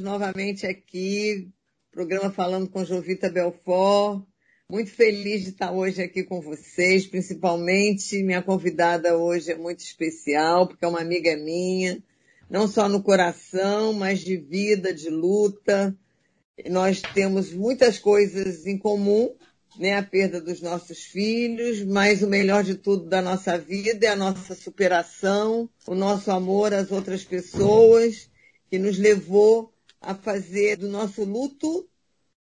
novamente aqui, programa Falando com Jovita Belfort. Muito feliz de estar hoje aqui com vocês, principalmente minha convidada hoje é muito especial, porque é uma amiga minha, não só no coração, mas de vida, de luta. Nós temos muitas coisas em comum, né? A perda dos nossos filhos, mas o melhor de tudo da nossa vida é a nossa superação, o nosso amor às outras pessoas, que nos levou a fazer do nosso luto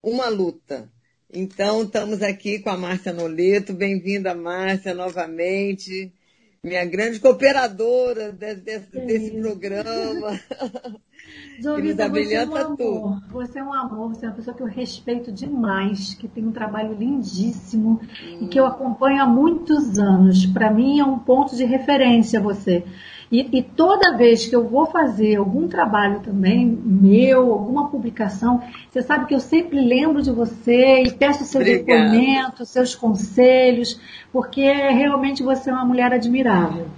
uma luta. Então, estamos aqui com a Márcia Noleto. Bem-vinda, Márcia, novamente. Minha grande cooperadora desse, programa. Jovita, você é um amor. Tudo. Você é um amor, você é uma pessoa que eu respeito demais, que tem um trabalho lindíssimo hum. e que eu acompanho há muitos anos. Para mim é um ponto de referência você. E, e, toda vez que eu vou fazer algum trabalho também, meu, alguma publicação, você sabe que eu sempre lembro de você e peço seu depoimento, seus conselhos, porque realmente você é uma mulher admirável.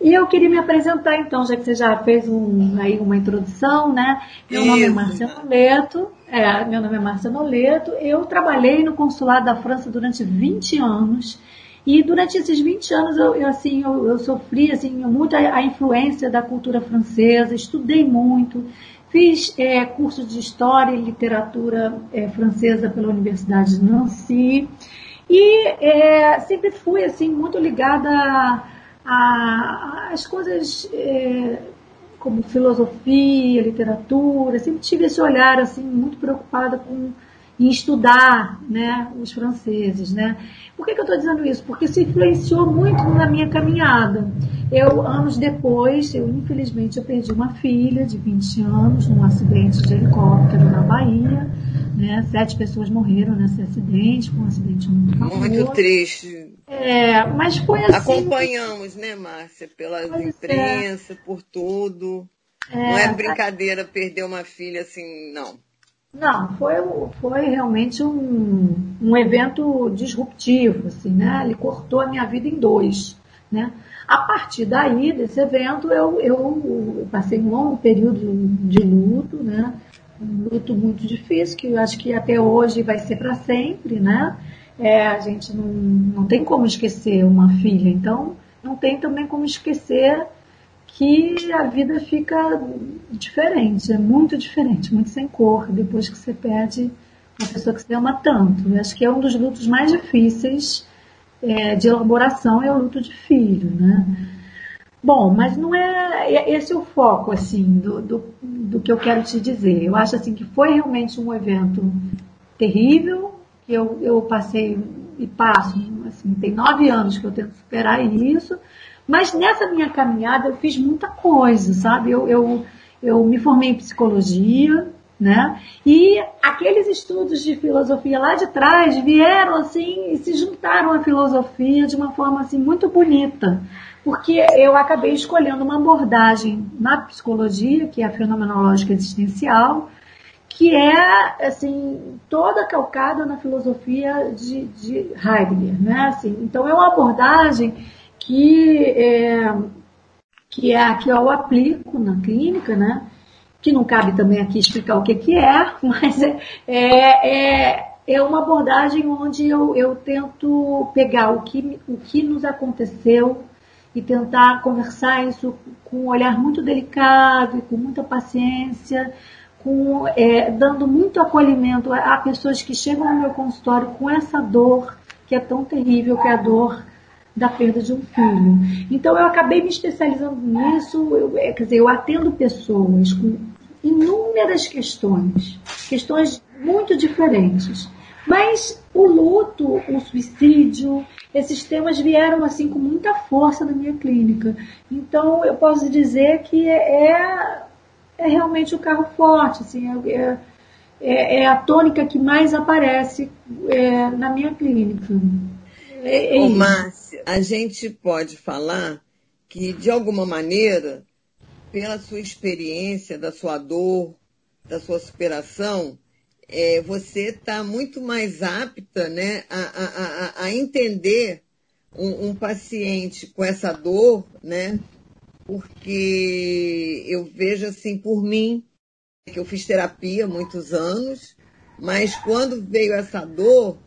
E eu queria me apresentar então, já que você já fez um, aí uma introdução, né? Meu Isso. nome é Márcia Noleto, é, meu nome é Márcia Noleto, eu trabalhei no consulado da França durante 20 anos e durante esses 20 anos eu, eu assim, eu, eu, sofri assim, muito a, a, influência da cultura francesa, estudei muito, fiz é, curso de História e Literatura é, Francesa pela Universidade de Nancy. E é, sempre fui assim, muito ligada às coisas é, como filosofia, literatura, sempre tive esse olhar assim, muito preocupada com em estudar né, os franceses. Né? Por que, que eu estou dizendo isso? Porque isso influenciou muito na minha caminhada. Eu, anos depois, eu infelizmente eu perdi uma filha de 20 anos num acidente de helicóptero na Bahia. Né? Sete pessoas morreram nesse acidente, foi um acidente muito. Muito triste. É, mas foi assim. Acompanhamos, né, Márcia, pelas é. imprensa, é. por tudo. É, não é brincadeira perder uma filha assim, não. Não, foi, foi realmente um, um evento disruptivo, assim, né? Ele cortou a minha vida em dois, né? A partir daí, desse evento, eu, eu passei um longo período de luto, né? Um luto muito difícil, que eu acho que até hoje vai ser para sempre, né? É, a gente não, não tem como esquecer uma filha, então não tem também como esquecer que a vida fica diferente, é muito diferente, muito sem cor, depois que você perde uma pessoa que você ama tanto. Eu acho que é um dos lutos mais difíceis é, de elaboração, é o luto de filho, né? Bom, mas não é, é esse é o foco, assim, do, do, do que eu quero te dizer. Eu acho, assim, que foi realmente um evento terrível, que eu, eu passei e passo, assim, tem nove anos que eu tento superar isso, mas nessa minha caminhada eu fiz muita coisa, sabe? Eu, eu, eu me formei em psicologia, né? E aqueles estudos de filosofia lá de trás vieram assim e se juntaram à filosofia de uma forma assim muito bonita, porque eu acabei escolhendo uma abordagem na psicologia, que é a fenomenológica existencial, que é assim toda calcada na filosofia de, de Heidegger, né? Assim, então é uma abordagem que é, que é a que eu aplico na clínica, né? Que não cabe também aqui explicar o que, que é, mas é, é, é uma abordagem onde eu, eu tento pegar o que, o que nos aconteceu e tentar conversar isso com um olhar muito delicado e com muita paciência, com, é, dando muito acolhimento a, a pessoas que chegam no meu consultório com essa dor que é tão terrível, que é a dor da perda de um filho. Então eu acabei me especializando nisso, eu, é, quer dizer, eu atendo pessoas com inúmeras questões, questões muito diferentes. Mas o luto, o suicídio, esses temas vieram assim com muita força na minha clínica. Então eu posso dizer que é, é realmente o carro forte, assim, é, é, é a tônica que mais aparece é, na minha clínica. É, é Márcia, a gente pode falar que, de alguma maneira, pela sua experiência, da sua dor, da sua superação, é, você está muito mais apta né, a, a, a, entender um, um, paciente com essa dor, né? Porque eu vejo assim por mim, que eu fiz terapia muitos anos, mas quando veio essa dor,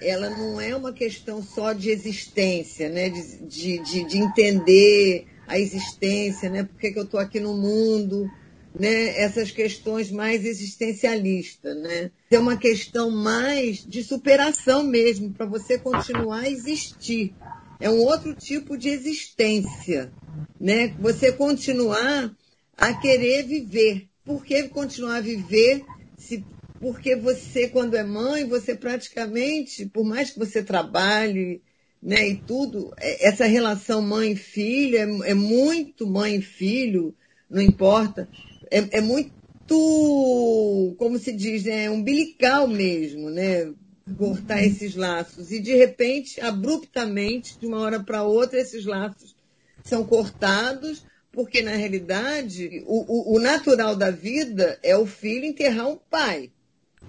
ela não é uma questão só de existência, né? de, de, de, de entender a existência, né? por que, que eu estou aqui no mundo, né? essas questões mais existencialistas. Né? É uma questão mais de superação mesmo, para você continuar a existir. É um outro tipo de existência. Né? Você continuar a querer viver. Por que continuar a viver se porque você, quando é mãe, você praticamente, por mais que você trabalhe, né, e tudo, é, essa relação mãe-filho é, é, muito mãe-filho, não importa, é, é, muito, como se diz, é umbilical mesmo, né? Cortar esses laços. E de repente, abruptamente, de uma hora para outra, esses laços são cortados, porque na realidade, o, o, o natural da vida é o filho enterrar um pai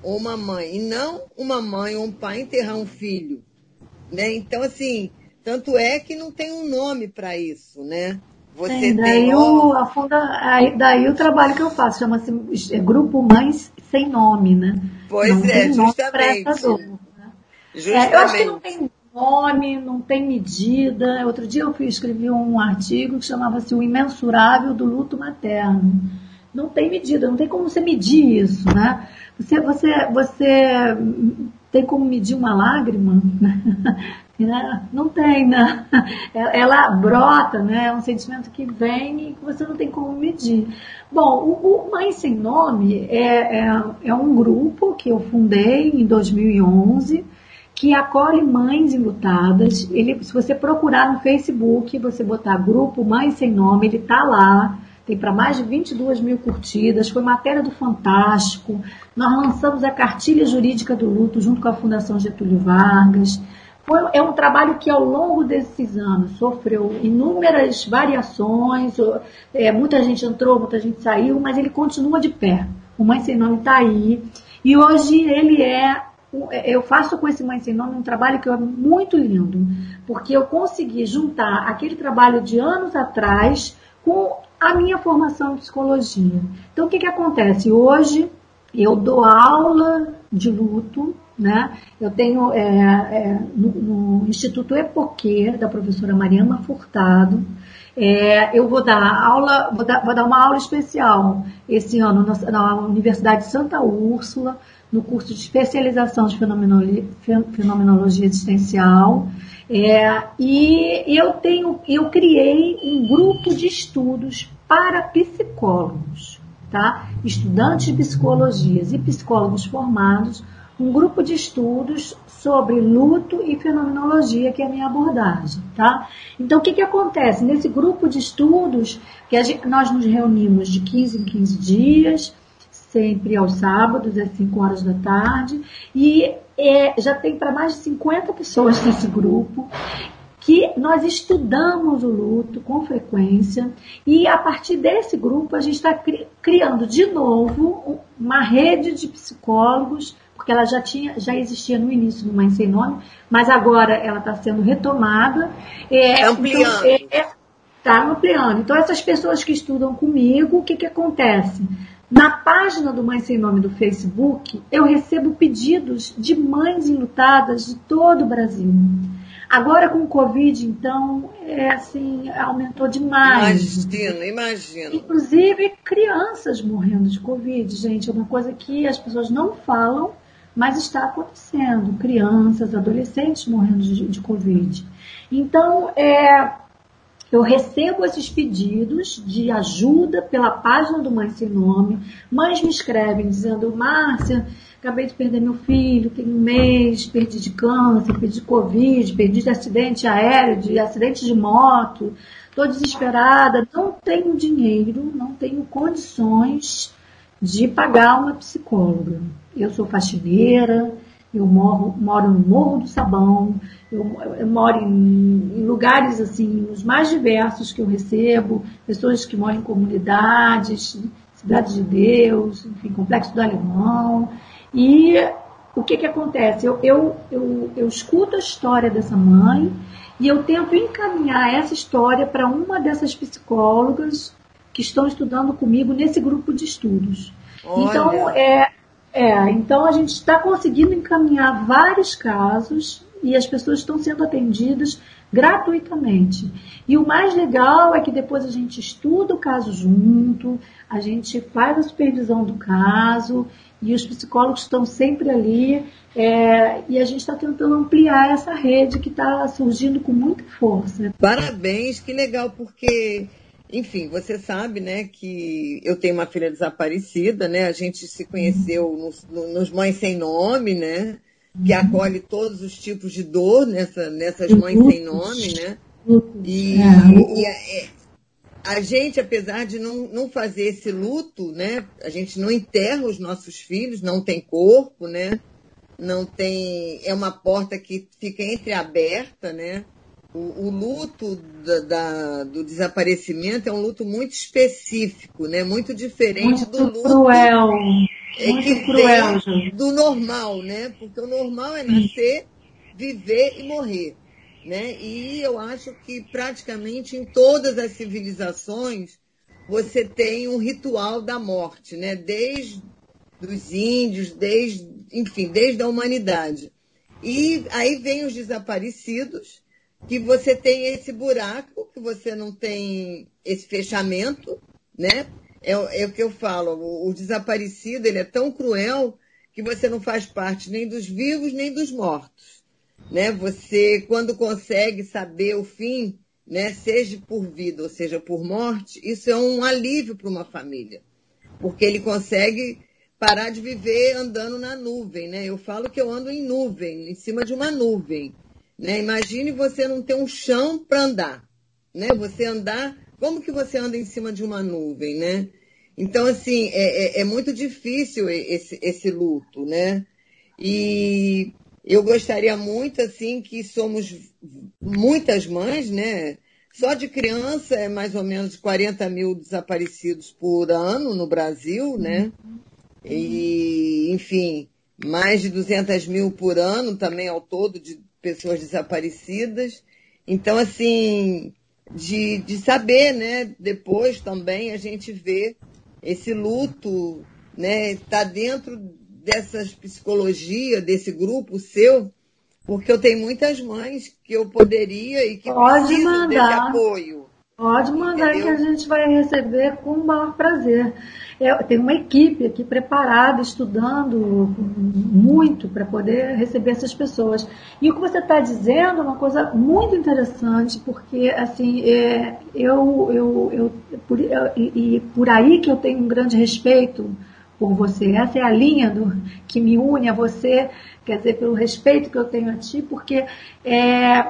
uma mãe, e não uma mãe ou um pai enterrar um filho. Né? Então, assim, tanto é que não tem um nome para isso, né? Você tem, daí, tem o, a funda, daí o trabalho que eu faço chama-se é Grupo Mães Sem Nome, né? Pois não é, justamente. Dor, né? justamente. É, eu acho que não tem nome, não tem medida. Outro dia eu escrevi um artigo que chamava-se O Imensurável do Luto Materno. Não tem medida, não tem como você medir isso, né? Você, você, você tem como medir uma lágrima? Né? Não tem, né? Ela brota, né? É um sentimento que vem e que você não tem como medir. Bom, o, Mãe Sem Nome é, é, é um grupo que eu fundei em 2011 que acolhe mães enlutadas. Ele, se você procurar no Facebook, você botar grupo Mãe Sem Nome, ele tá lá tem para mais de 22 mil curtidas, foi matéria do Fantástico. Nós lançamos a cartilha jurídica do luto junto com a Fundação Getúlio Vargas. Foi, é um trabalho que ao longo desses anos sofreu inúmeras variações, é, muita gente entrou, muita gente saiu, mas ele continua de pé. O Mãe Sem Nome está aí. E hoje ele é eu faço com esse Mãe Sem Nome um trabalho que é muito lindo, porque eu consegui juntar aquele trabalho de anos atrás com a minha formação em psicologia. Então, o que, que acontece? Hoje, eu dou aula de luto, né? Eu tenho é, é, no, no, Instituto Epoquê, da professora Mariana Furtado, é, eu vou dar aula, vou dar, vou dar, uma aula especial esse ano na, na Universidade de Santa Úrsula, no curso de especialização de fenomenologia, fenomenologia existencial. É, e eu tenho, eu criei um grupo de estudos para psicólogos, tá? Estudantes de psicologias e psicólogos formados, um grupo de estudos sobre luto e fenomenologia, que é a minha abordagem, tá? Então, o que, que acontece? Nesse grupo de estudos, que gente, nós nos reunimos de 15 em 15 dias, sempre aos sábados, às 5 horas da tarde, e é, já tem para mais de 50 pessoas nesse grupo que nós estudamos o luto com frequência e a partir desse grupo a gente está cri criando de novo uma rede de psicólogos porque ela já tinha já existia no início do Mãe Sem Nome mas agora ela está sendo retomada é, ampliando. está é, tá ampliando. Então essas pessoas que estudam comigo o que que acontece na página do Mãe Sem Nome do Facebook, eu recebo pedidos de mães enlutadas de todo o Brasil. Agora com o Covid, então, é assim, aumentou demais. Imagino, imagino. Inclusive crianças morrendo de Covid, gente, é uma coisa que as pessoas não falam, mas está acontecendo. Crianças, adolescentes morrendo de, de Covid. Então, é, eu recebo esses pedidos de ajuda pela página do Mãe Sem Nome. Mães me escrevem dizendo, Márcia, acabei de perder meu filho, tem um mês, perdi de câncer, perdi de Covid, perdi de acidente aéreo, de acidente de moto, estou desesperada, não tenho dinheiro, não tenho condições de pagar uma psicóloga. Eu sou faxineira, eu moro, moro no Morro do Sabão, eu, eu moro em, em, lugares assim, os mais diversos que eu recebo, pessoas que moram em comunidades, Cidade de Deus, enfim, Complexo do Alemão. E o que, que acontece? Eu, eu, eu, eu escuto a história dessa mãe e eu tento encaminhar essa história para uma dessas psicólogas que estão estudando comigo nesse grupo de estudos. Olha. Então, é, é, então a gente está conseguindo encaminhar vários casos e as pessoas estão sendo atendidas gratuitamente. E o mais legal é que depois a gente estuda o caso junto, a gente faz a supervisão do caso e os psicólogos estão sempre ali é, e a gente está tentando ampliar essa rede que está surgindo com muita força. Parabéns, que legal, porque enfim, você sabe, né, que eu tenho uma filha desaparecida, né? A gente se conheceu nos, nos Mães Sem Nome, né? Que uhum. acolhe todos os tipos de dor nessa, nessas mães sem nome, né? E, é. e a, é, a, gente, apesar de não, não fazer esse luto, né? A gente não enterra os nossos filhos, não tem corpo, né? Não tem. É uma porta que fica entreaberta, né? O, o luto da, da, do desaparecimento é um luto muito específico, né? Muito diferente muito do luto. Cruel. É muito que cruel, do normal, né? Porque o normal é nascer, viver e morrer. Né? E eu acho que praticamente em todas as civilizações você tem um ritual da morte, né? Desde os índios, desde, enfim, desde a humanidade. E aí vem os desaparecidos, que você tem esse buraco, que você não tem esse fechamento, né? É, é o que eu falo, o, o, desaparecido ele é tão cruel que você não faz parte nem dos vivos nem dos mortos, né? Você quando consegue saber o fim, né? Seja por vida ou seja por morte, isso é um alívio para uma família, porque ele consegue parar de viver andando na nuvem, né? Eu falo que eu ando em nuvem, em cima de uma nuvem. Né? Imagine você não ter um chão para andar, né? Você andar, como que você anda em cima de uma nuvem, né? Então, assim, é, é, é muito difícil esse, esse luto, né? E eu gostaria muito, assim, que somos muitas mães, né? Só de criança é mais ou menos 40 mil desaparecidos por ano no Brasil, né? E, enfim, mais de 200 mil por ano também ao todo de pessoas desaparecidas. Então, assim, de, de saber, né? Depois também a gente vê esse luto, né? Está dentro dessas psicologia, desse grupo seu, porque eu tenho muitas mães que eu poderia e que Pode precisam mandar. desse apoio. Pode mandar Entendeu? que a gente vai receber com o maior prazer. Eu tenho uma equipe aqui preparada, estudando muito para poder receber essas pessoas. E o que você está dizendo é uma coisa muito interessante, porque assim, é, eu, eu, eu, por, eu, e por aí que eu tenho um grande respeito por você. Essa é a linha do, que me une a você, quer dizer, pelo respeito que eu tenho a ti, porque é,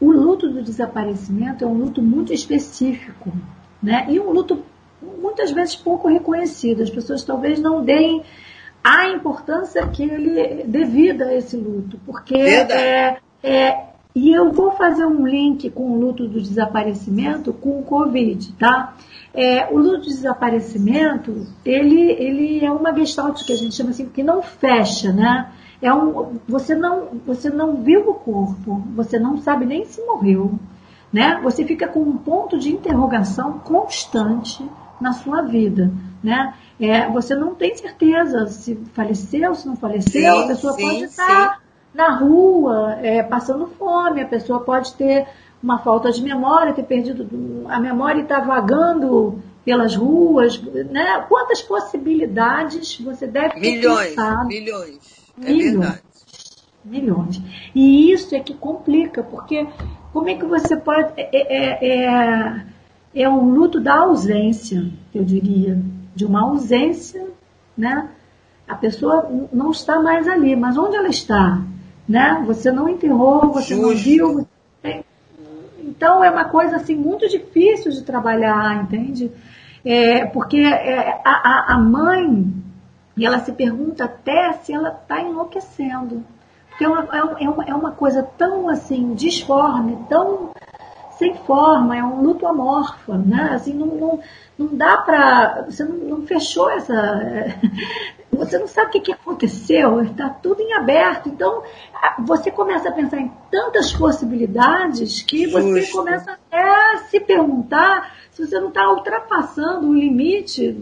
o luto do desaparecimento é um luto muito específico, né? E um luto muitas vezes pouco reconhecido. As pessoas talvez não deem a importância que ele devida a esse luto, porque é, é, e eu vou fazer um link com o luto do desaparecimento com o Covid, tá? É, o luto do desaparecimento, ele, ele é uma gestalt que a gente chama assim, que não fecha, né? É um, você, não, você não viu o corpo, você não sabe nem se morreu. Né? Você fica com um ponto de interrogação constante na sua vida. Né? É, você não tem certeza se faleceu, se não faleceu, sim, a pessoa sim, pode estar na rua é, passando fome, a pessoa pode ter uma falta de memória, ter perdido a memória e estar tá vagando pelas ruas, né? Quantas possibilidades você deve ter milhões, pensado? Milhões, é milhões, verdade. Milhões. E isso é que complica, porque como é que você pode. É, é, é, é um luto da ausência, eu diria. De uma ausência, né? A pessoa não está mais ali, mas onde ela está? Né? Você não enterrou, você Justo. não viu. Então é uma coisa assim muito difícil de trabalhar, entende? É, porque é, a, a mãe e ela se pergunta até se ela está enlouquecendo. Porque é uma, é, uma, é uma coisa tão assim, disforme, tão sem forma, é um luto amorfo, né? Assim, não, não, não dá para. Você não, não, fechou essa. Você não sabe o que, aconteceu, está tudo em aberto. Então, você começa a pensar em tantas possibilidades que você Justo. começa até a se perguntar se você não está ultrapassando o limite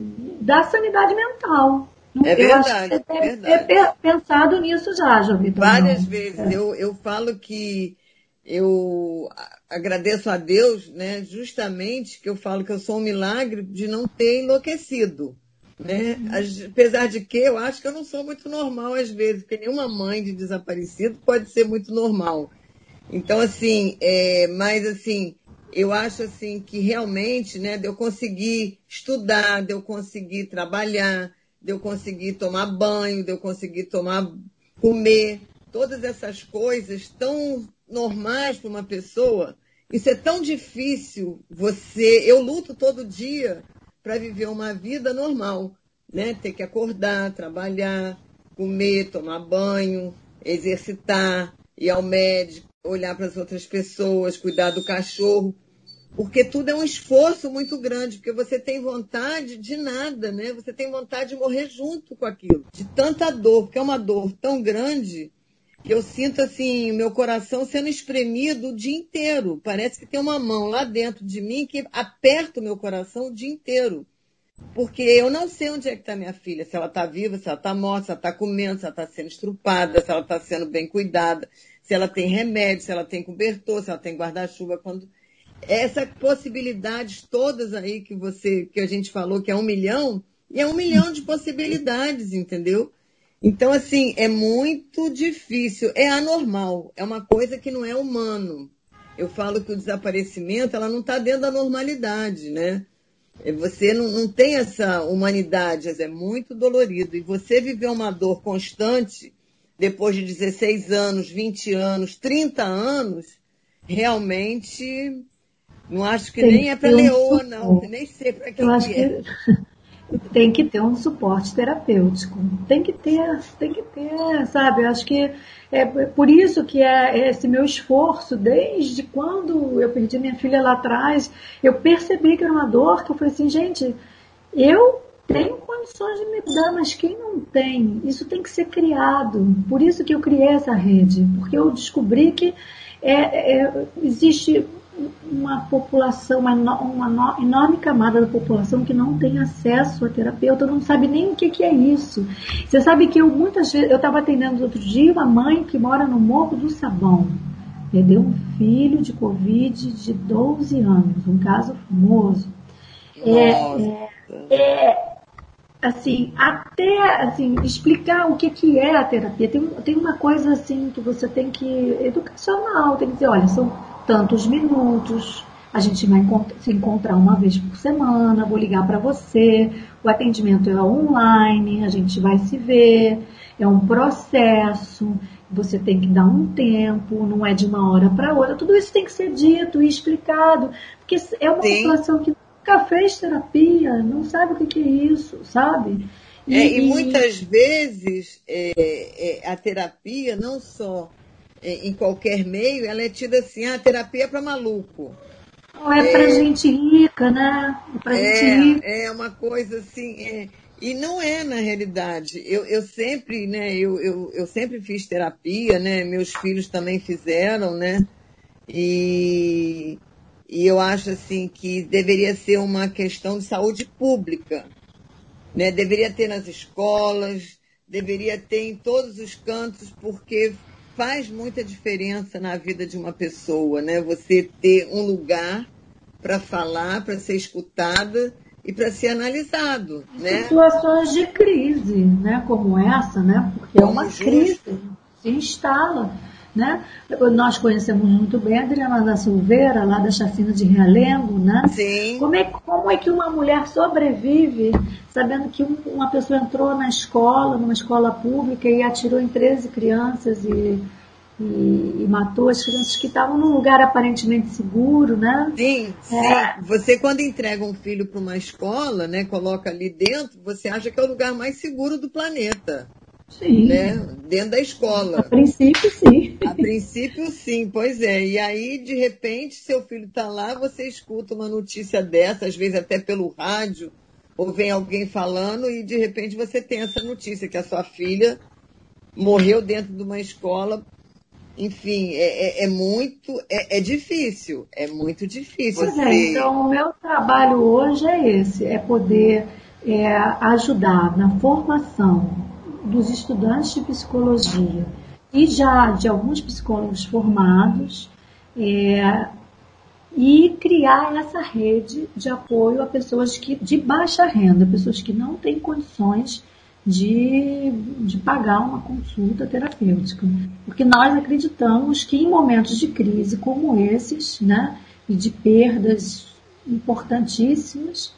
da sanidade mental. É verdade. Acho que você deve ter pensado nisso já, Jovita. Várias não. vezes. É. Eu, eu falo que eu agradeço a Deus, né, justamente que eu falo que eu sou um milagre de não ter enlouquecido. Né? Uhum. Apesar de que eu acho que eu não sou muito normal às vezes, porque nenhuma mãe de desaparecido pode ser muito normal. Então, assim, é, mas assim, eu acho assim que realmente, né, de eu conseguir estudar, de eu conseguir trabalhar, de eu conseguir tomar banho, de eu conseguir tomar, comer, todas essas coisas tão normais para uma pessoa, isso é tão difícil. Você, eu luto todo dia para viver uma vida normal, né? Ter que acordar, trabalhar, comer, tomar banho, exercitar, ir ao médico, olhar para as outras pessoas, cuidar do cachorro porque tudo é um esforço muito grande, porque você tem vontade de nada, né? Você tem vontade de morrer junto com aquilo, de tanta dor, porque é uma dor tão grande que eu sinto assim, meu coração sendo espremido o dia inteiro. Parece que tem uma mão lá dentro de mim que aperta o meu coração o dia inteiro. Porque eu não sei onde é que está minha filha, se ela está viva, se ela está morta, se ela está comendo, se ela está sendo estrupada, se ela está sendo bem cuidada, se ela tem remédio, se ela tem cobertor, se ela tem guarda-chuva quando essas possibilidades todas aí que você, que a gente falou que é um milhão, e é um milhão de possibilidades, entendeu? Então, assim, é muito difícil, é anormal, é uma coisa que não é humano. Eu falo que o desaparecimento, ela não está dentro da normalidade, né? É, você não, não tem essa humanidade, é muito dolorido. E você viver uma dor constante, depois de 16 anos, 20 anos, 30 anos, realmente não acho que tem nem é para leoa, um não. Nem sei para que, Eu acho que, é. tem que ter um suporte terapêutico. Tem que ter, tem que ter, sabe? Eu acho que é por isso que é esse meu esforço, desde quando eu perdi minha filha lá atrás, eu percebi que era uma dor, que eu falei assim, gente, eu tenho condições de me dar, mas quem não tem, isso tem que ser criado. Por isso que eu criei essa rede, porque eu descobri que é, é, existe uma população, uma, uma, enorme camada da população que não tem acesso a terapeuta, não sabe nem o que, que é isso. Você sabe que eu muitas vezes, eu estava atendendo outro dia uma mãe que mora no Morro do Sabão, perdeu um filho de Covid de 12 anos, um caso famoso. É, é, é, assim, até assim, explicar o que, que é a terapia. Tem, tem uma coisa assim que você tem que, educacional, tem que dizer, olha, são tantos minutos, a gente vai se encontrar uma vez por semana, vou ligar para você, o atendimento é online, a gente vai se ver, é um processo, você tem que dar um tempo, não é de uma hora para outra. Tudo isso tem que ser dito e explicado, porque é uma Sim. população que nunca fez terapia, não sabe o que é isso, sabe? E, é, e muitas vezes é, é, a terapia não só em qualquer meio, ela é tida assim, a ah, terapia é para maluco. Não é, é para gente rica, né? É para é, gente rica. É uma coisa assim, é, e não é na realidade. Eu, eu sempre, né, eu, eu, eu sempre fiz terapia, né? Meus filhos também fizeram, né? E, e eu acho assim que deveria ser uma questão de saúde pública. Né? Deveria ter nas escolas, deveria ter em todos os cantos, porque faz muita diferença na vida de uma pessoa, né? Você ter um lugar para falar, para ser escutada e para ser analisado, né? Situações de crise, né? Como essa, né? Porque é uma justo. crise, se instala. Né? Nós conhecemos muito bem a Adriana da Silveira, lá da chacina de Realengo, né? Sim. Como é, como é que uma mulher sobrevive sabendo que uma pessoa entrou na escola, numa escola pública e atirou em 13 crianças e, e, e matou as crianças que estavam num lugar aparentemente seguro, né? Sim, sim. É. Você quando entrega um filho para uma escola, né, coloca ali dentro, você acha que é o lugar mais seguro do planeta. Sim. Né? Dentro da escola. A princípio, sim. A princípio, sim, pois é. E aí, de repente, seu filho está lá, você escuta uma notícia dessa, às vezes até pelo rádio, ou vem alguém falando, e de repente você tem essa notícia que a sua filha morreu dentro de uma escola. Enfim, é, é, é muito, é, é, difícil, é muito difícil. Pois é, então o meu trabalho hoje é esse, é poder é, ajudar na formação dos estudantes de psicologia e já de alguns psicólogos formados é, e criar essa rede de apoio a pessoas que, de baixa renda, pessoas que não têm condições de, de pagar uma consulta terapêutica. Porque nós acreditamos que em momentos de crise como esses, né, e de perdas importantíssimas,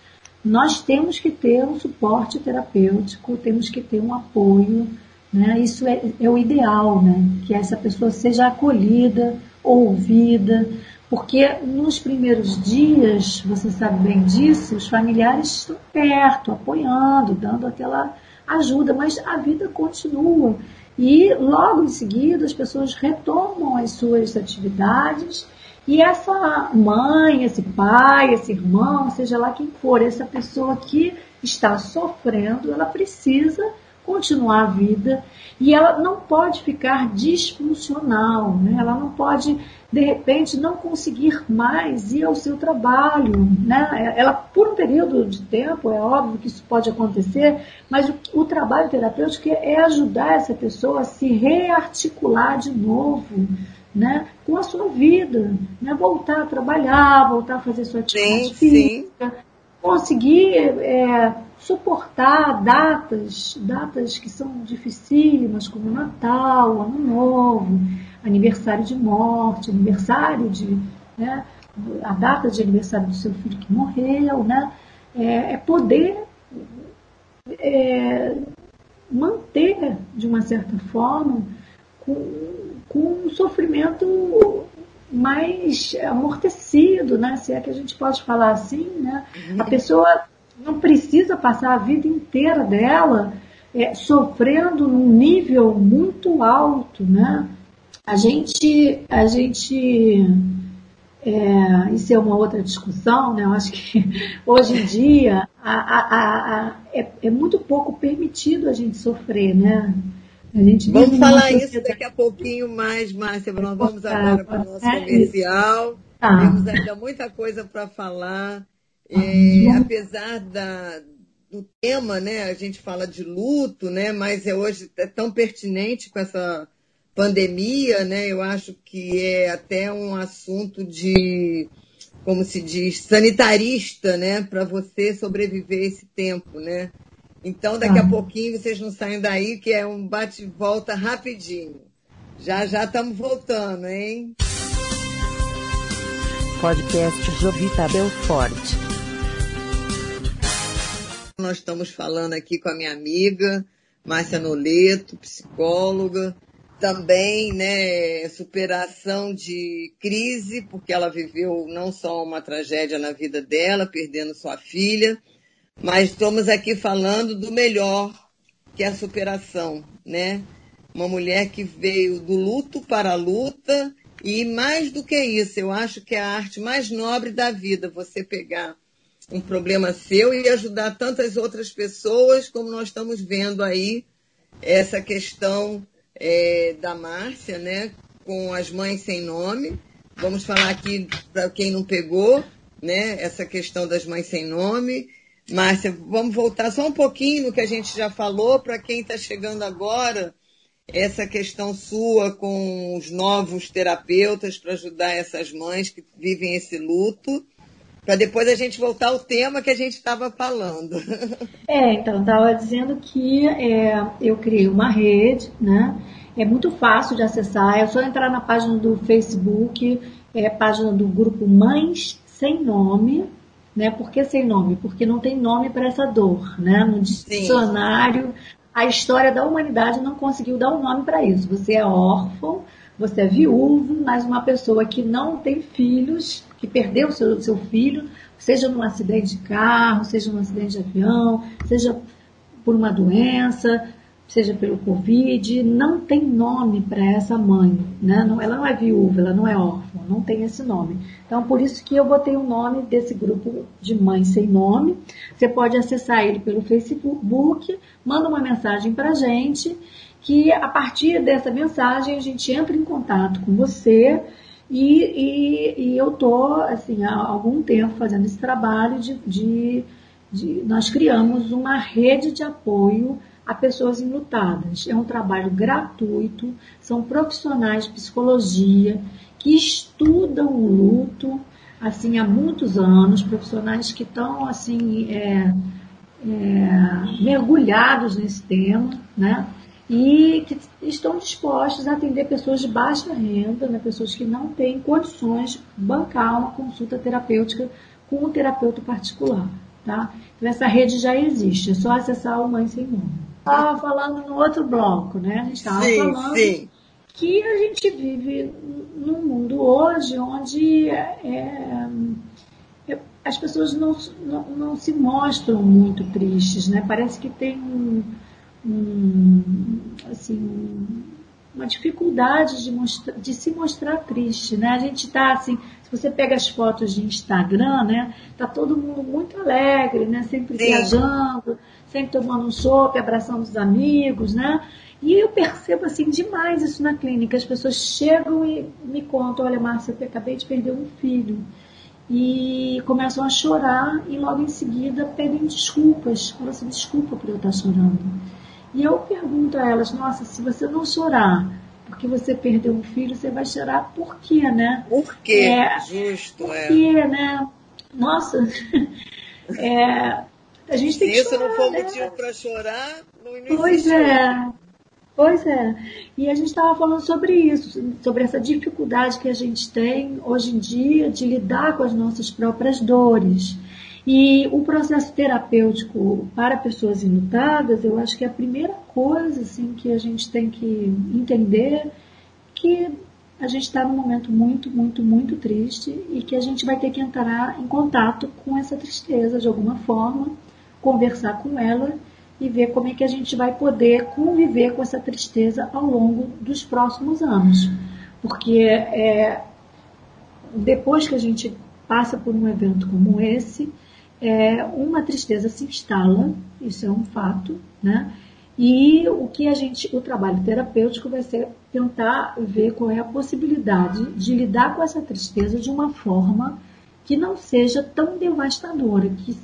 nós temos que ter um suporte terapêutico, temos que ter um apoio, né? Isso é, é o ideal, né? Que essa pessoa seja acolhida, ouvida, porque nos primeiros dias, você sabe bem disso, os familiares estão perto, apoiando, dando aquela ajuda, mas a vida continua. E logo em seguida as pessoas retomam as suas atividades e essa mãe, esse pai, esse irmão, seja lá quem for, essa pessoa que está sofrendo, ela precisa continuar a vida e ela não pode ficar disfuncional, né? ela não pode, de repente, não conseguir mais ir ao seu trabalho. Né? Ela, por um período de tempo, é óbvio que isso pode acontecer, mas o, o trabalho terapêutico é ajudar essa pessoa a se rearticular de novo né, com a sua vida, né, voltar a trabalhar, voltar a fazer sua atividade sim, física, sim. conseguir é, suportar datas, datas que são dificílimas, como Natal, Ano Novo, aniversário de morte, aniversário de, né, a data de aniversário do seu filho que morreu, né, é, é poder é, manter de uma certa forma com com um sofrimento mais amortecido, né? Se é que a gente pode falar assim, né? A pessoa não precisa passar a vida inteira dela é, sofrendo num nível muito alto, né? A gente, a gente, é, isso é uma outra discussão, né? Eu acho que hoje em dia a, a, a, é, é muito pouco permitido a gente sofrer, né? Vamos falar isso daqui a pouquinho mais, Márcia. Nós vamos agora para o nosso comercial. Tá. Temos ainda muita coisa para falar. É, apesar da, do tema, né? A gente fala de luto, né? Mas é hoje é tão pertinente com essa pandemia, né? Eu acho que é até um assunto de, como se diz, sanitarista, né? Para você sobreviver esse tempo, né? Então, daqui a ah. pouquinho vocês não saem daí, que é um bate-volta rapidinho. Já já estamos voltando, hein? Podcast Jovita Belfort. Nós estamos falando aqui com a minha amiga, Márcia Noleto, psicóloga, também, né, superação de crise, porque ela viveu não só uma tragédia na vida dela, perdendo sua filha, mas estamos aqui falando do melhor, que é a superação, né? Uma mulher que veio do luto para a luta e mais do que isso, eu acho que é a arte mais nobre da vida, você pegar um problema seu e ajudar tantas outras pessoas, como nós estamos vendo aí essa questão é, da Márcia, né? Com as mães sem nome. Vamos falar aqui para quem não pegou, né? Essa questão das mães sem nome Márcia, vamos voltar só um pouquinho no que a gente já falou, para quem está chegando agora, essa questão sua com os novos terapeutas para ajudar essas mães que vivem esse luto, para depois a gente voltar ao tema que a gente estava falando. É, então, estava dizendo que é, eu criei uma rede, né? É muito fácil de acessar, é só entrar na página do Facebook, é página do grupo Mães Sem Nome, né? Por que sem nome? Porque não tem nome para essa dor, né? No dicionário, Sim. a história da humanidade não conseguiu dar um nome para isso. Você é órfão, você é viúvo, mas uma pessoa que não tem filhos, que perdeu seu, seu filho, seja num acidente de carro, seja num acidente de avião, seja por uma doença, seja pelo Covid, não tem nome para essa mãe, né? Não, ela não é viúva, ela não é órfã, não tem esse nome. Então, por isso que eu botei o nome desse grupo de mães sem nome. Você pode acessar ele pelo Facebook, manda uma mensagem para a gente, que a partir dessa mensagem a gente entra em contato com você e, e, e eu estou, assim, há algum tempo fazendo esse trabalho de, de de, nós criamos uma rede de apoio a pessoas enlutadas. É um trabalho gratuito, são profissionais de psicologia que estudam o luto assim há muitos anos, profissionais que estão assim é, é, mergulhados nesse tema, né? E que estão dispostos a atender pessoas de baixa renda, né? pessoas que não têm condições de bancar uma consulta terapêutica com um terapeuta particular. Tá? Então, essa rede já existe, é só acessar o Mãe Sem Nome. Estava falando no outro bloco, né? A gente estava falando sim. que a gente vive num mundo hoje onde é, é, as pessoas não, não, não, se mostram muito tristes, né? Parece que tem um, um assim, uma dificuldade de, mostrar, de se mostrar triste, né? A gente está assim, se você pega as fotos de Instagram, né? Tá todo mundo muito alegre, né? Sempre Sim. viajando, sempre tomando um sopa, abraçando os amigos, né? E eu percebo assim demais isso na clínica. As pessoas chegam e me contam, olha Márcia, eu acabei de perder um filho. E começam a chorar e logo em seguida pedem desculpas. Falam assim, desculpa por eu estar chorando. E eu pergunto a elas, nossa, se você não chorar porque você perdeu um filho, você vai chorar por quê, né? Por quê? É, Justo, por é. quê, né? Nossa, é, a gente tem Se que chorar, isso não for né? motivo para chorar, não existe. Pois é. Pois é. E a gente estava falando sobre isso, sobre essa dificuldade que a gente tem hoje em dia de lidar com as nossas próprias dores. E o processo terapêutico para pessoas enlutadas, eu acho que é a primeira coisa assim, que a gente tem que entender que a gente está num momento muito, muito, muito triste e que a gente vai ter que entrar em contato com essa tristeza de alguma forma, conversar com ela e ver como é que a gente vai poder conviver com essa tristeza ao longo dos próximos anos. Porque é, depois que a gente passa por um evento como esse, é, uma tristeza se instala, isso é um fato, né? E o que a gente, o trabalho terapêutico vai ser tentar ver qual é a possibilidade de lidar com essa tristeza de uma forma que não seja tão devastadora, que,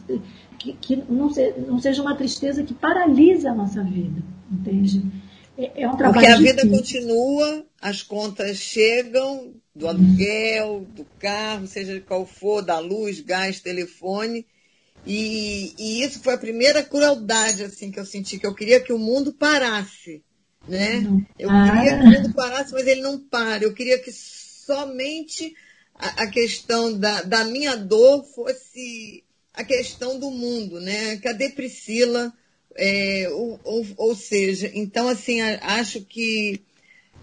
que, que não, se, não, seja uma tristeza que paralise a nossa vida, entende? É, é um trabalho Porque a vida difícil. continua, as contas chegam do aluguel, do carro, seja qual for, da luz, gás, telefone, e, e, isso foi a primeira crueldade assim que eu senti, que eu queria que o mundo parasse. Né? Eu queria que o mundo parasse, mas ele não para. Eu queria que somente a, a questão da, da minha dor fosse a questão do mundo, né? Cadê Priscila? É, ou, ou, ou, seja, então assim, acho que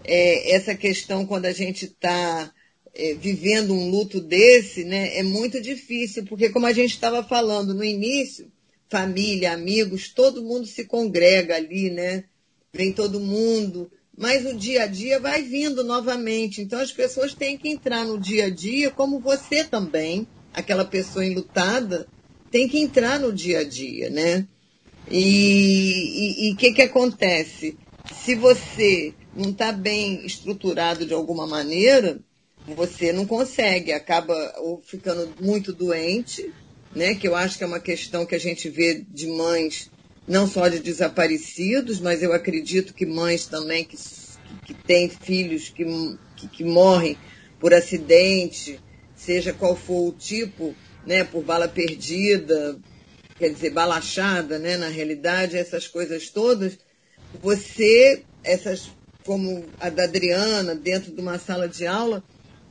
é, essa questão quando a gente está é, vivendo um luto desse, né, é muito difícil, porque como a gente estava falando no início, família, amigos, todo mundo se congrega ali, né? Vem todo mundo, mas o dia a dia vai vindo novamente. Então as pessoas têm que entrar no dia a dia, como você também, aquela pessoa enlutada, tem que entrar no dia a dia, né? E o que, que acontece? Se você não está bem estruturado de alguma maneira, você não consegue, acaba ou ficando muito doente, né? Que eu acho que é uma questão que a gente vê de mães, não só de desaparecidos, mas eu acredito que mães também que, que, que têm filhos que, que, que morrem por acidente, seja qual for o tipo, né? Por bala perdida, quer dizer, balachada, né? Na realidade, essas coisas todas, você, essas como a da Adriana, dentro de uma sala de aula,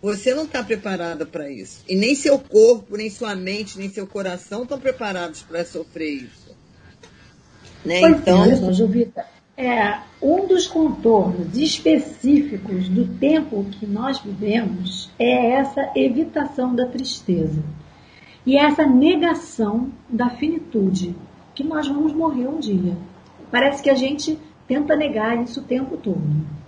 você não está preparada para isso. E nem seu corpo, nem sua mente, nem seu coração estão preparados para sofrer isso. Né? Pois então, é, Jovita, é, um dos contornos específicos do tempo que nós vivemos é essa evitação da tristeza e essa negação da finitude, que nós vamos morrer um dia. Parece que a gente tenta negar isso o tempo todo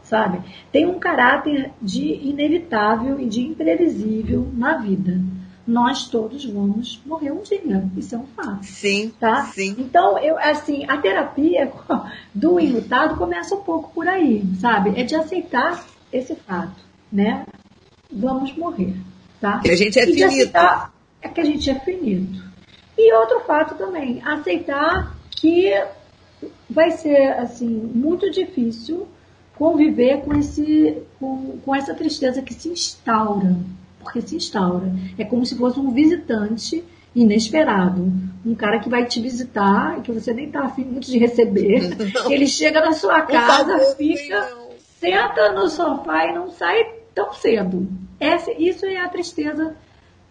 sabe? Tem um caráter de inevitável e de imprevisível na vida. Nós todos vamos morrer um dia, isso é um fato. Sim, tá? sim. Então, eu, assim, a terapia do enlutado começa um pouco por aí, sabe? É de aceitar esse fato, né? Vamos morrer, tá? Que a gente é e finito. Aceitar, é que a gente é finito. E outro fato também, aceitar que vai ser assim muito difícil conviver com esse com, com essa tristeza que se instaura, porque se instaura. É como se fosse um visitante inesperado, um cara que vai te visitar e que você nem tá afim muito de receber. Não. Ele chega na sua casa, favor, fica, senta no sofá e não sai tão cedo. Essa, isso é a tristeza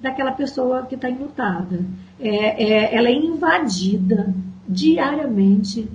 daquela pessoa que está enlutada. É, é, ela é invadida diariamente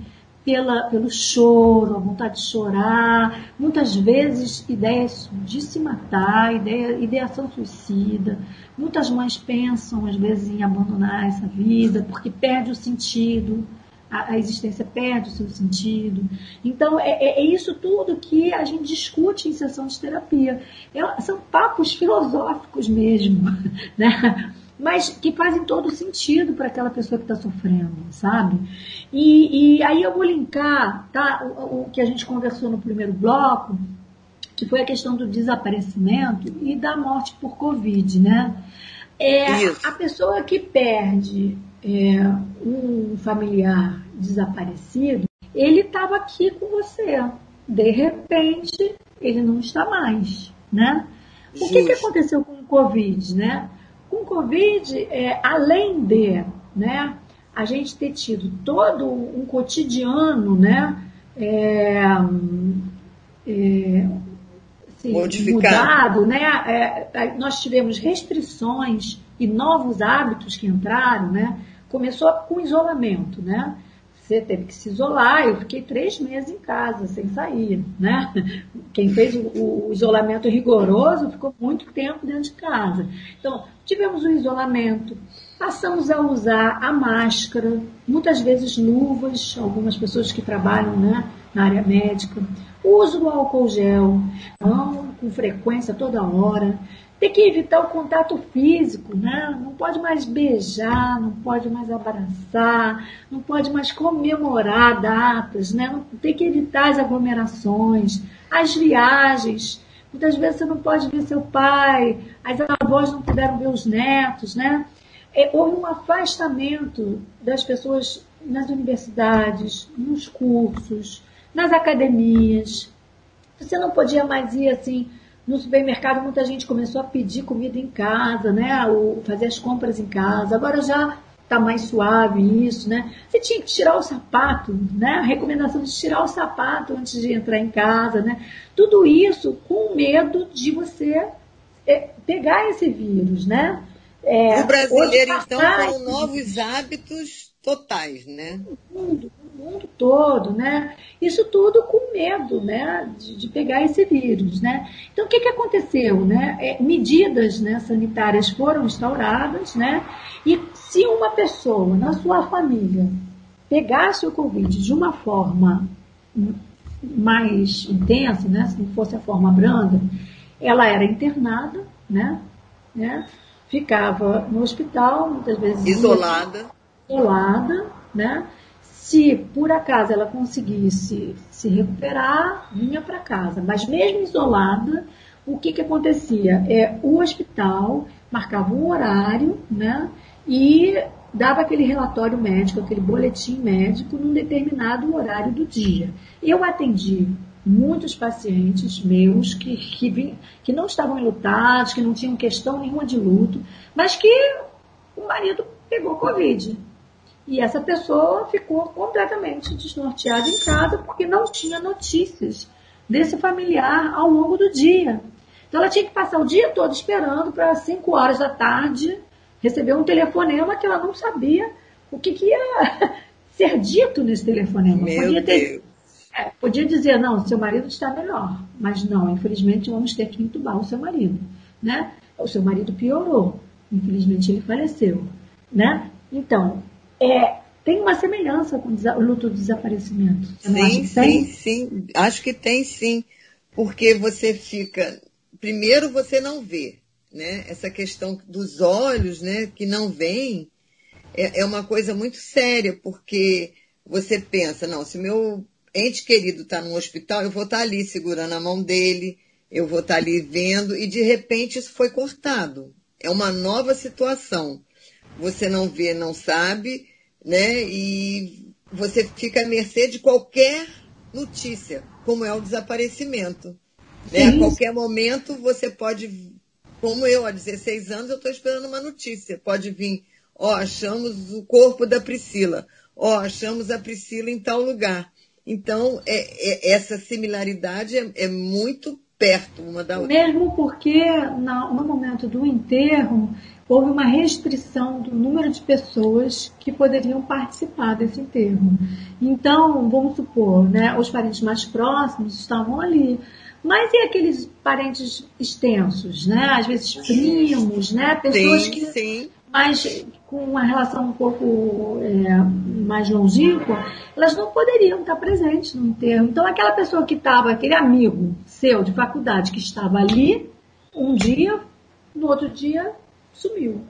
pela, pelo choro, a vontade de chorar, muitas vezes ideias de se matar, ideia, ideação suicida. Muitas mães pensam, às vezes, em abandonar essa vida porque perde o sentido, a, a existência perde o seu sentido. Então, é, é, é, isso tudo que a gente discute em sessão de terapia. É, são papos filosóficos mesmo, né? mas que fazem todo sentido para aquela pessoa que está sofrendo, sabe? E, e, aí eu vou linkar tá, o, o, que a gente conversou no primeiro bloco, que foi a questão do desaparecimento e da morte por Covid, né? É, a pessoa que perde é, um familiar desaparecido, ele estava aqui com você. De repente, ele não está mais, né? O que, que aconteceu com o Covid, né? Com o Covid, é, além de né, a gente ter tido todo um cotidiano né, é, é, assim, mudado, né, é, nós tivemos restrições e novos hábitos que entraram, né, começou com isolamento, né, você teve que se isolar. Eu fiquei três meses em casa, sem sair, né? Quem fez o, o, isolamento rigoroso ficou muito tempo dentro de casa. Então, tivemos o isolamento, passamos a usar a máscara, muitas vezes luvas, algumas pessoas que trabalham né, na área médica, uso do álcool gel, não com frequência toda hora. Tem que evitar o contato físico, né? Não pode mais beijar, não pode mais abraçar, não pode mais comemorar datas, né? Tem que evitar as aglomerações, as viagens. Muitas vezes você não pode ver seu pai, as avós não puderam ver os netos, né? É, houve um afastamento das pessoas nas universidades, nos cursos, nas academias. Você não podia mais ir assim no supermercado, muita gente começou a pedir comida em casa, né? Ou fazer as compras em casa. Agora já está mais suave isso, né? Você tinha que tirar o sapato, né? A recomendação de tirar o sapato antes de entrar em casa, né? Tudo isso com medo de você é, pegar esse vírus, né? É, o brasileiro, então, com novos hábitos totais, né? Mundo, mundo todo, né? Isso tudo com medo, né? De, de, pegar esse vírus, né? Então, o que, que aconteceu, né? É, medidas né, sanitárias foram instauradas, né? E se uma pessoa na sua família pegasse o Covid de uma forma mais intensa, né? Se não fosse a forma branda, ela era internada, né? né? Ficava no hospital, muitas vezes isolada isolada, né? Se por acaso ela conseguisse se recuperar, vinha para casa. Mas mesmo isolada, o que, que acontecia? É, o hospital marcava um horário, né? E dava aquele relatório médico, aquele boletim médico num determinado horário do dia. Eu atendi muitos pacientes meus que, que, que não estavam enlutados, que não tinham questão nenhuma de luto, mas que o marido pegou Covid. E essa pessoa ficou completamente desnorteada em casa porque não tinha notícias desse familiar ao longo do dia. Então ela tinha que passar o dia todo esperando para 5 horas da tarde receber um telefonema que ela não sabia o que, que ia ser dito nesse telefonema. Meu podia, ter, é, podia dizer, não, seu marido está melhor. Mas não, infelizmente vamos ter que entubar o seu marido. Né? O seu marido piorou. Infelizmente ele faleceu. Né? Então, é, tem uma semelhança com o luto do desaparecimento. sim, sim, sim. Acho que tem sim. Porque você fica. Primeiro você não vê, né? Essa questão dos olhos, né? Que não vêm, é, é uma coisa muito séria, porque você pensa, não, se meu ente querido está no hospital, eu vou estar tá ali segurando a mão dele, eu vou estar tá ali vendo, e de repente isso foi cortado. É uma nova situação. você não vê, não sabe, né? E você fica à mercê de qualquer notícia, como é o desaparecimento. Né? A qualquer momento você pode, como eu, há 16 anos, eu estou esperando uma notícia. Pode vir, ó, achamos o corpo da Priscila, ó, achamos a Priscila em tal lugar. Então, é, é essa similaridade é, é, muito perto uma da outra. Mesmo porque no, no momento do enterro houve uma restrição do número de pessoas que poderiam participar desse enterro. Então, vamos supor, né, os parentes mais próximos estavam ali. Mas e aqueles parentes extensos, né? Às vezes primos, né? Pessoas sim, que sim mas com uma relação um pouco é, mais longínqua, elas não poderiam estar presentes no enterro. Então, aquela pessoa que estava, aquele amigo seu de faculdade que estava ali, um dia, no outro dia, sumiu.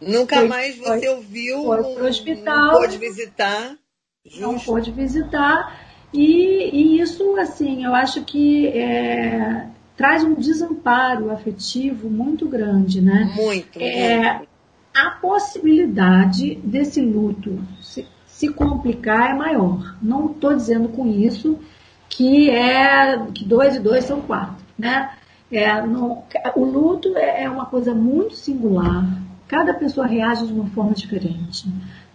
Nunca foi, mais você foi, ouviu, foi o hospital, não pôde visitar. Justo. Não pôde visitar. E, e, isso, assim, eu acho que é, traz um desamparo afetivo muito grande, né? Muito, é, muito a possibilidade desse luto se, se complicar é maior. Não estou dizendo com isso que é que dois e dois são quatro, né? É, o luto é, é uma coisa muito singular. Cada pessoa reage de uma forma diferente.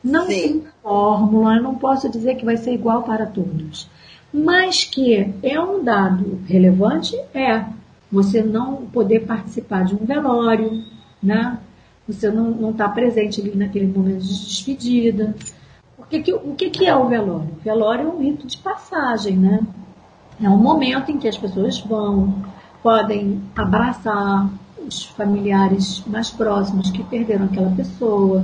Não Sim. tem fórmula, eu não posso dizer que vai ser igual para todos. Mas que é um dado relevante, é. Você não poder participar de um velório, né? você não está presente ali naquele momento de despedida. Porque que, o que, que é o velório? O velório é um rito de passagem, né? É um momento em que as pessoas vão, podem abraçar os familiares mais próximos que perderam aquela pessoa,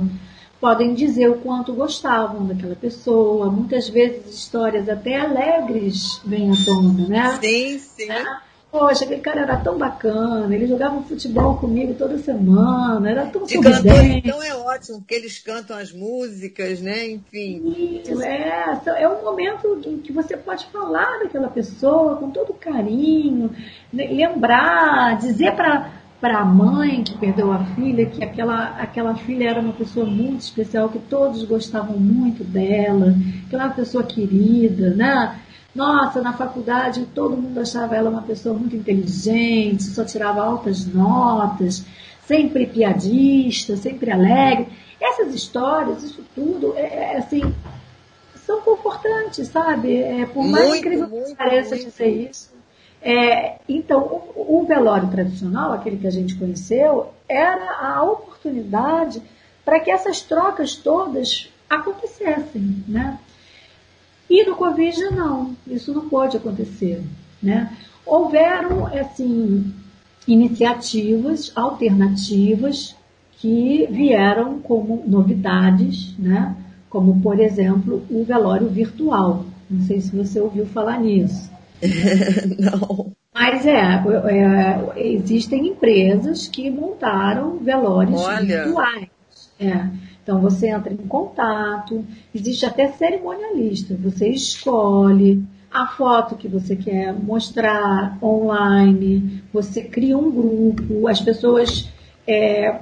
podem dizer o quanto gostavam daquela pessoa. Muitas vezes histórias até alegres vêm à tona, né? Sim, sim. É? Poxa, aquele cara era tão bacana, ele jogava futebol comigo toda semana, era tão sorridente. Então é ótimo, porque eles cantam as músicas, né? Enfim. Isso, é, é um momento em que você pode falar daquela pessoa com todo carinho, lembrar, dizer para para a mãe que perdeu a filha, que aquela, aquela filha era uma pessoa muito especial, que todos gostavam muito dela, que ela era uma pessoa querida, né? Nossa, na faculdade todo mundo achava ela uma pessoa muito inteligente, só tirava altas notas, sempre piadista, sempre alegre. Essas histórias, isso tudo, é, é assim, são confortantes, sabe? É, por mais muito, incrível que pareça muito. dizer isso. É, então, o, o velório tradicional, aquele que a gente conheceu, era a oportunidade para que essas trocas todas acontecessem, né? E no Covid não, isso não pode acontecer. Né? Houveram assim, iniciativas alternativas que vieram como novidades, né? como por exemplo o velório virtual. Não sei se você ouviu falar nisso. não. Mas é, é, existem empresas que montaram velórios Olha. virtuais. É. Então você entra em contato, existe até cerimonialista, você escolhe a foto que você quer mostrar online, você cria um grupo, as pessoas é,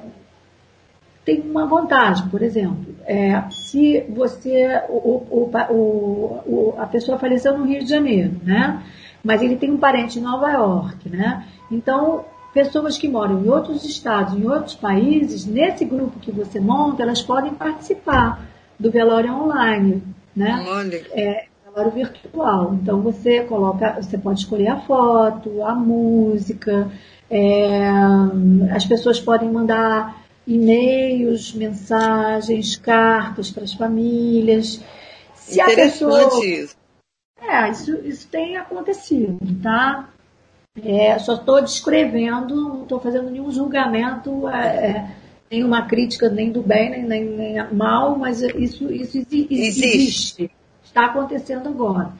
têm uma vantagem, por exemplo, é, se você, o, o, o, a pessoa faleceu no Rio de Janeiro, né? Mas ele tem um parente em Nova York, né? Então pessoas que moram em outros estados, em outros países, nesse grupo que você monta, elas podem participar do velório online, né? Olha. É, velório virtual. Então você coloca, você pode escolher a foto, a música, é, as pessoas podem mandar e-mails, mensagens, cartas para as famílias. Se a pessoa, isso. É, isso, isso tem acontecido, tá? É, só estou descrevendo, não estou fazendo nenhum julgamento, é, é, nem uma crítica nem do bem, nem, nem, nem mal, mas isso, isso existe. existe. Está acontecendo agora.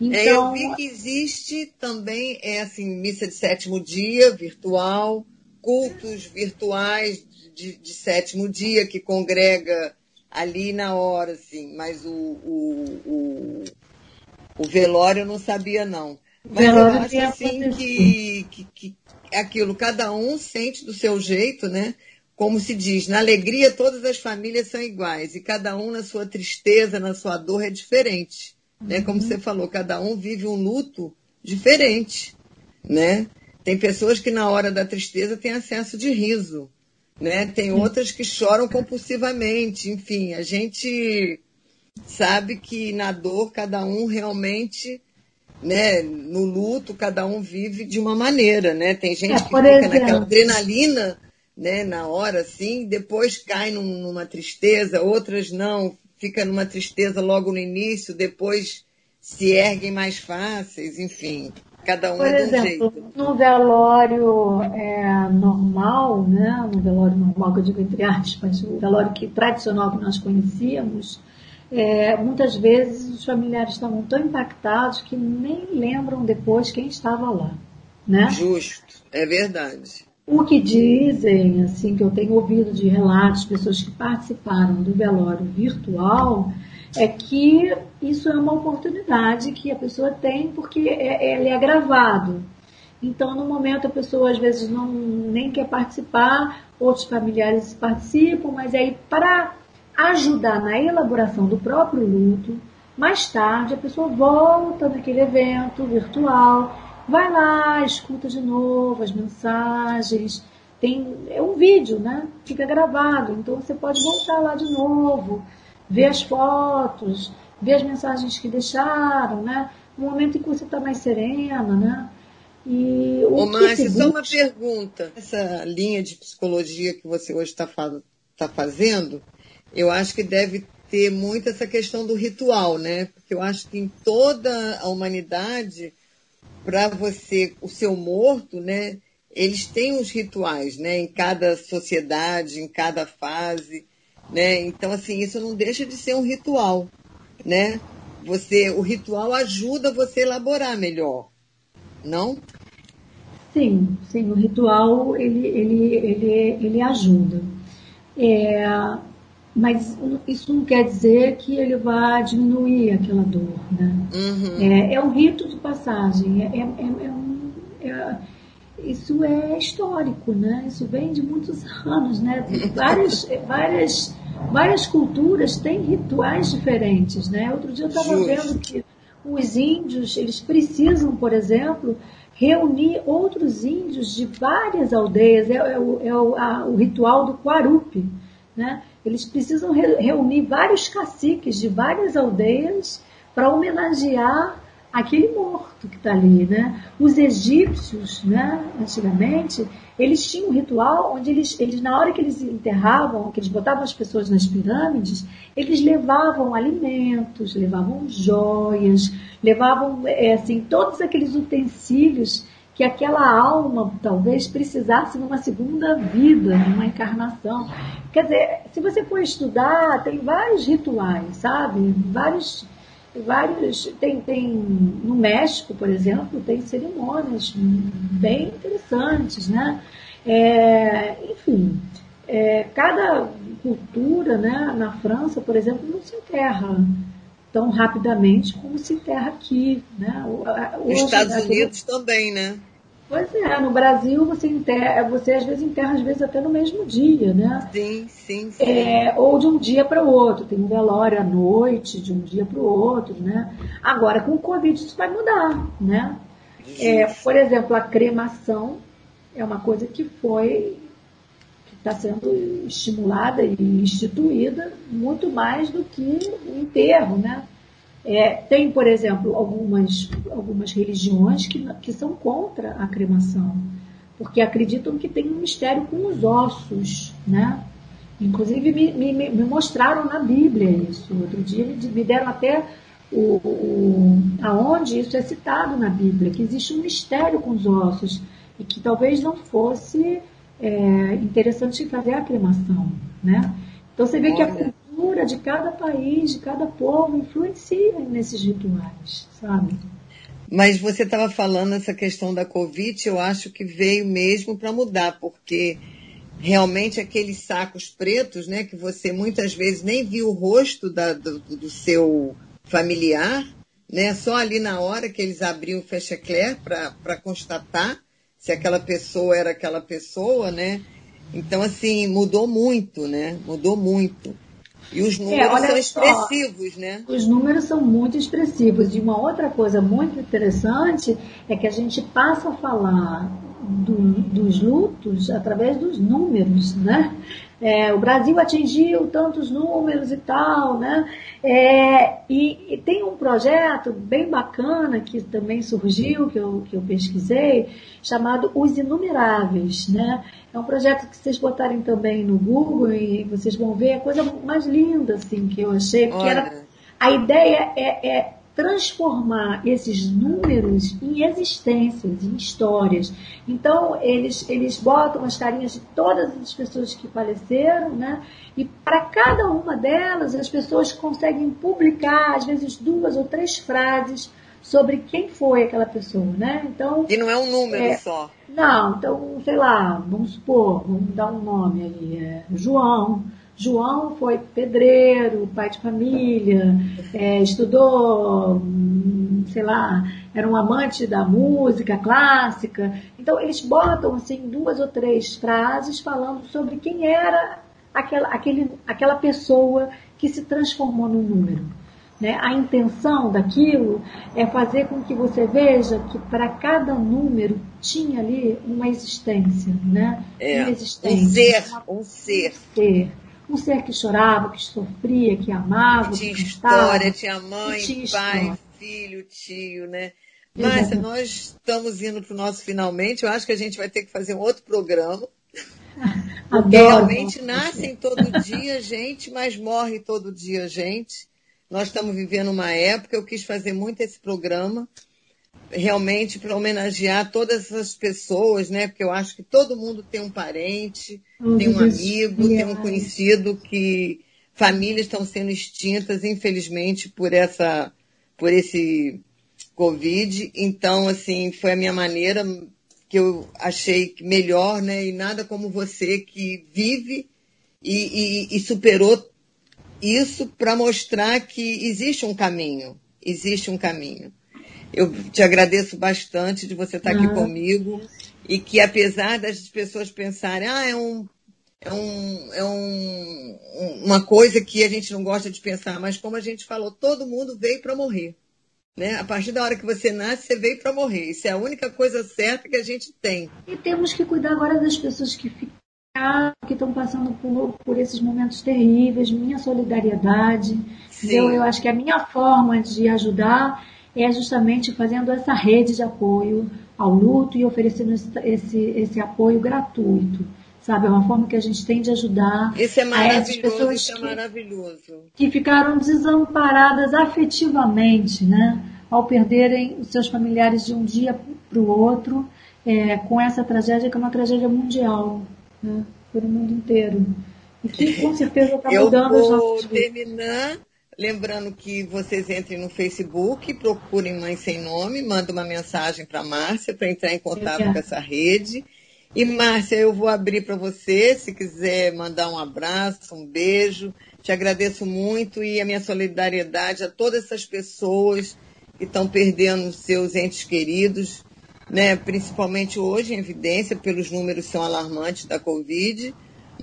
Então, é, eu vi que existe também, é assim, missa de sétimo dia, virtual, cultos virtuais de, de sétimo dia, que congrega ali na hora, assim, mas o, o, o, o velório eu não sabia, não. Mas eu acho assim que, que, que aquilo, cada um sente do seu jeito, né? como se diz, na alegria todas as famílias são iguais e cada um na sua tristeza, na sua dor é diferente, né? Como uhum. você falou, cada um vive um luto diferente, né? Tem pessoas que na hora da tristeza têm acesso de riso, né? Tem outras que choram compulsivamente, enfim, a gente sabe que na dor cada um realmente né, no luto, cada um vive de uma maneira, né? Tem gente é, que fica exemplo. naquela adrenalina, né, na hora, assim, depois cai num, numa tristeza, outras não, fica numa tristeza logo no início, depois se erguem mais fáceis, enfim. Cada um Por é exemplo, um jeito. no velório é, normal, né, no velório normal, que eu digo entre aspas, o velório que, tradicional que nós conhecíamos, é, muitas vezes os familiares estavam tão impactados que nem lembram depois quem estava lá. Né? Justo, é verdade. O que dizem, assim, que eu tenho ouvido de relatos, pessoas que participaram do velório virtual, é que isso é uma oportunidade que a pessoa tem porque é, ele é gravado. Então, no momento, a pessoa às vezes não nem quer participar, outros familiares participam, mas aí para ajudar na elaboração do próprio luto. Mais tarde, a pessoa volta naquele evento virtual, vai lá, escuta de novo as mensagens. Tem é um vídeo, né? Fica gravado, então você pode voltar lá de novo, ver as fotos, ver as mensagens que deixaram, né? No momento em que você está mais serena, né? E o Ô, Márcia, só uma pergunta. Essa linha de psicologia que você hoje está tá fazendo, eu acho que deve ter muito essa questão do ritual, né? Porque eu acho que em toda a humanidade, para você, o seu morto, né? Eles têm os rituais, né? Em cada sociedade, em cada fase, né? Então, assim, isso não deixa de ser um ritual, né? Você, o ritual ajuda você a elaborar melhor, não? Sim, sim, o ritual ele, ele, ele, ele ajuda. É, mas isso não quer dizer que ele vai diminuir aquela dor, né? Uhum. É, é, um rito de passagem, é, é, é, é um, é, isso é histórico, né? Isso vem de muitos anos, né? Várias, várias, várias culturas têm rituais diferentes, né? Outro dia eu estava vendo que os índios, eles precisam, por exemplo, reunir outros índios de várias aldeias, é, o, o, a, o ritual do Quarupi, né? Eles precisam reunir vários caciques de várias aldeias para homenagear aquele morto que está ali, né? Os egípcios, né, antigamente, eles tinham um ritual onde eles, eles, na hora que eles enterravam, que eles botavam as pessoas nas pirâmides, eles levavam alimentos, levavam joias, levavam, é, assim, todos aqueles utensílios que aquela alma talvez precisasse numa segunda vida, numa encarnação. Quer dizer, se você for estudar, tem vários rituais, sabe? Vários, vários tem, tem no México, por exemplo, tem cerimônias bem interessantes, né? É, enfim, é, cada cultura, né? Na França, por exemplo, não se enterra tão rapidamente como se enterra aqui. Né? Os Estados Unidos também, né? Pois é, no Brasil você enterra, você às vezes enterra às vezes até no mesmo dia, né? Sim, sim, sim. É, ou de um dia para o outro, tem um velório à noite, de um dia para o outro, né? Agora com o Covid isso vai mudar, né? É, por exemplo, a cremação é uma coisa que foi está sendo estimulada e instituída muito mais do que o enterro, né? É, tem, por exemplo, algumas, algumas religiões que, que são contra a cremação, porque acreditam que tem um mistério com os ossos, né? Inclusive me, me, me mostraram na Bíblia isso. Outro dia me deram até o, o, aonde isso é citado na Bíblia, que existe um mistério com os ossos e que talvez não fosse é, interessante fazer a cremação, né? Então você vê que a cultura de cada país, de cada povo influencia nesses rituais, sabe? Mas você estava falando essa questão da Covid, eu acho que veio mesmo para mudar, porque realmente aqueles sacos pretos, né, que você muitas vezes nem viu o rosto da, do, do, seu familiar, né, só ali na hora que eles abriam o fechecler para constatar se aquela pessoa era aquela pessoa, né? Então, assim, mudou muito, né? Mudou muito. E os é, números é, são expressivos, só, né? Os números são muito expressivos. E uma outra coisa muito interessante é que a gente passa a falar do, dos lutos através dos números, né? É, o Brasil atingiu tantos números e tal, né? É, e, e, tem um projeto bem bacana que também surgiu, que eu, que eu pesquisei, chamado Os Inumeráveis, né? É um projeto que vocês botarem também no Google e vocês vão ver a coisa mais linda, assim, que eu achei, porque era, a ideia é, é transformar esses números em existências, em histórias. Então, eles, eles botam as carinhas de todas as pessoas que faleceram, né? E para cada uma delas, as pessoas conseguem publicar, às vezes, duas ou três frases sobre quem foi aquela pessoa, né? Então, e não é um número é, só. Não, então, sei lá, vamos supor, vamos dar um nome aí, é João. João foi pedreiro, pai de família, é, estudou, hum, sei lá, era um amante da música clássica. Então, eles botam assim duas ou três frases falando sobre quem era aquela, aquele, aquela pessoa que se transformou num número. Né? A intenção daquilo é fazer com que você veja que para cada número tinha ali uma existência, né? É, uma existência, um ser, uma, um ser. Um ser um ser que chorava, que sofria, que amava, que tinha que história, tinha mãe, tinha pai, história. filho, tio, né? Márcia, nós estamos indo para o nosso finalmente. Eu acho que a gente vai ter que fazer um outro programa. Porque realmente nascem todo dia gente, mas morre todo dia gente. Nós estamos vivendo uma época, eu quis fazer muito esse programa realmente para homenagear todas essas pessoas, né? Porque eu acho que todo mundo tem um parente, oh, tem um amigo, tem um conhecido que famílias estão sendo extintas, infelizmente, por essa, por esse Covid. Então, assim, foi a minha maneira que eu achei melhor, né? E nada como você que vive e, e, e superou isso para mostrar que existe um caminho, existe um caminho. Eu te agradeço bastante de você estar aqui ah. comigo e que apesar das pessoas pensarem, ah, é um é, um, é um, uma coisa que a gente não gosta de pensar, mas como a gente falou, todo mundo veio para morrer. Né? A partir da hora que você nasce, você veio para morrer. Isso é a única coisa certa que a gente tem. E temos que cuidar agora das pessoas que ficaram, que estão passando por, por esses momentos terríveis. Minha solidariedade. Eu, eu acho que a minha forma de ajudar é justamente fazendo essa rede de apoio ao luto e oferecendo esse, esse apoio gratuito. Sabe, é uma forma que a gente tem de ajudar isso é essas pessoas isso é maravilhoso. Que, que ficaram desamparadas afetivamente, né? Ao perderem os seus familiares de um dia para o outro, é, com essa tragédia que é uma tragédia mundial, né? Para o mundo inteiro. E que com certeza está mudando Eu vou terminar Lembrando que vocês entrem no Facebook, procurem Mãe Sem Nome, mandem uma mensagem para Márcia para entrar em contato com essa rede. E Márcia, eu vou abrir para você, se quiser mandar um abraço, um beijo. Te agradeço muito e a minha solidariedade a todas essas pessoas que estão perdendo seus entes queridos, né? principalmente hoje em evidência, pelos números são alarmantes da Covid,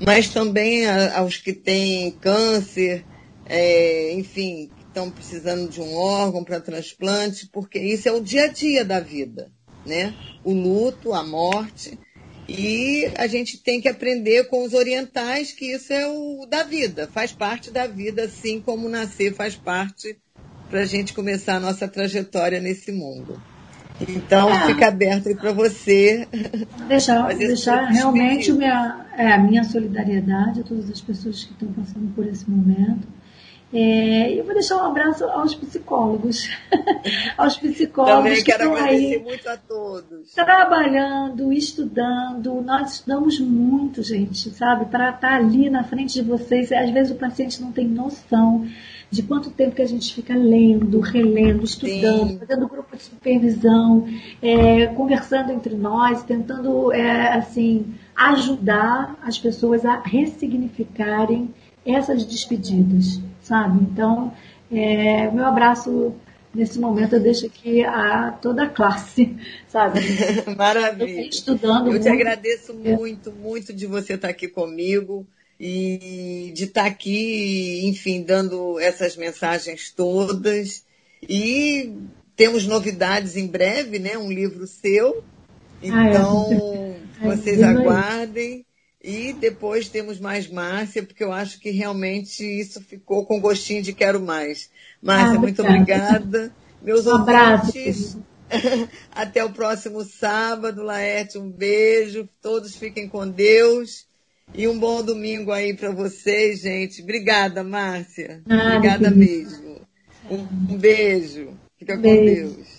mas também aos que têm câncer, é, enfim, estão precisando de um órgão para transplante, porque isso é o dia a dia da vida, né? O luto, a morte. E a gente tem que aprender com os orientais que isso é o da vida, faz parte da vida, assim como nascer faz parte para a gente começar a nossa trajetória nesse mundo. Então, é. fica aberto aí para você. Deixar, deixar realmente minha, é, a minha solidariedade a todas as pessoas que estão passando por esse momento é, eu vou deixar um abraço aos psicólogos, aos psicólogos Também que quero estão agradecer aí muito a todos. trabalhando, estudando. Nós estudamos muito, gente, sabe? Para estar ali na frente de vocês. Às vezes o paciente não tem noção de quanto tempo que a gente fica lendo, relendo, estudando, Sim. fazendo grupo de supervisão, é, conversando entre nós, tentando, é, assim, ajudar as pessoas a ressignificarem essas despedidas sabe? Então, é, meu abraço nesse momento eu deixo aqui a toda a classe, sabe? Maravilha. Eu estudando Eu muito. te agradeço muito, muito de você estar aqui comigo e de estar aqui, enfim, dando essas mensagens todas. E temos novidades em breve, né? Um livro seu. Então, ah, é. vocês aguardem. E depois temos mais Márcia, porque eu acho que realmente isso ficou com gostinho de quero mais. Márcia, ah, muito obrigada. Meus um ouvintes, até o próximo sábado, Laerte, um beijo. Todos fiquem com Deus. E um bom domingo aí para vocês, gente. Obrigada, Márcia. Ah, obrigada mesmo. Um, um, beijo. Fica beijo. com Deus.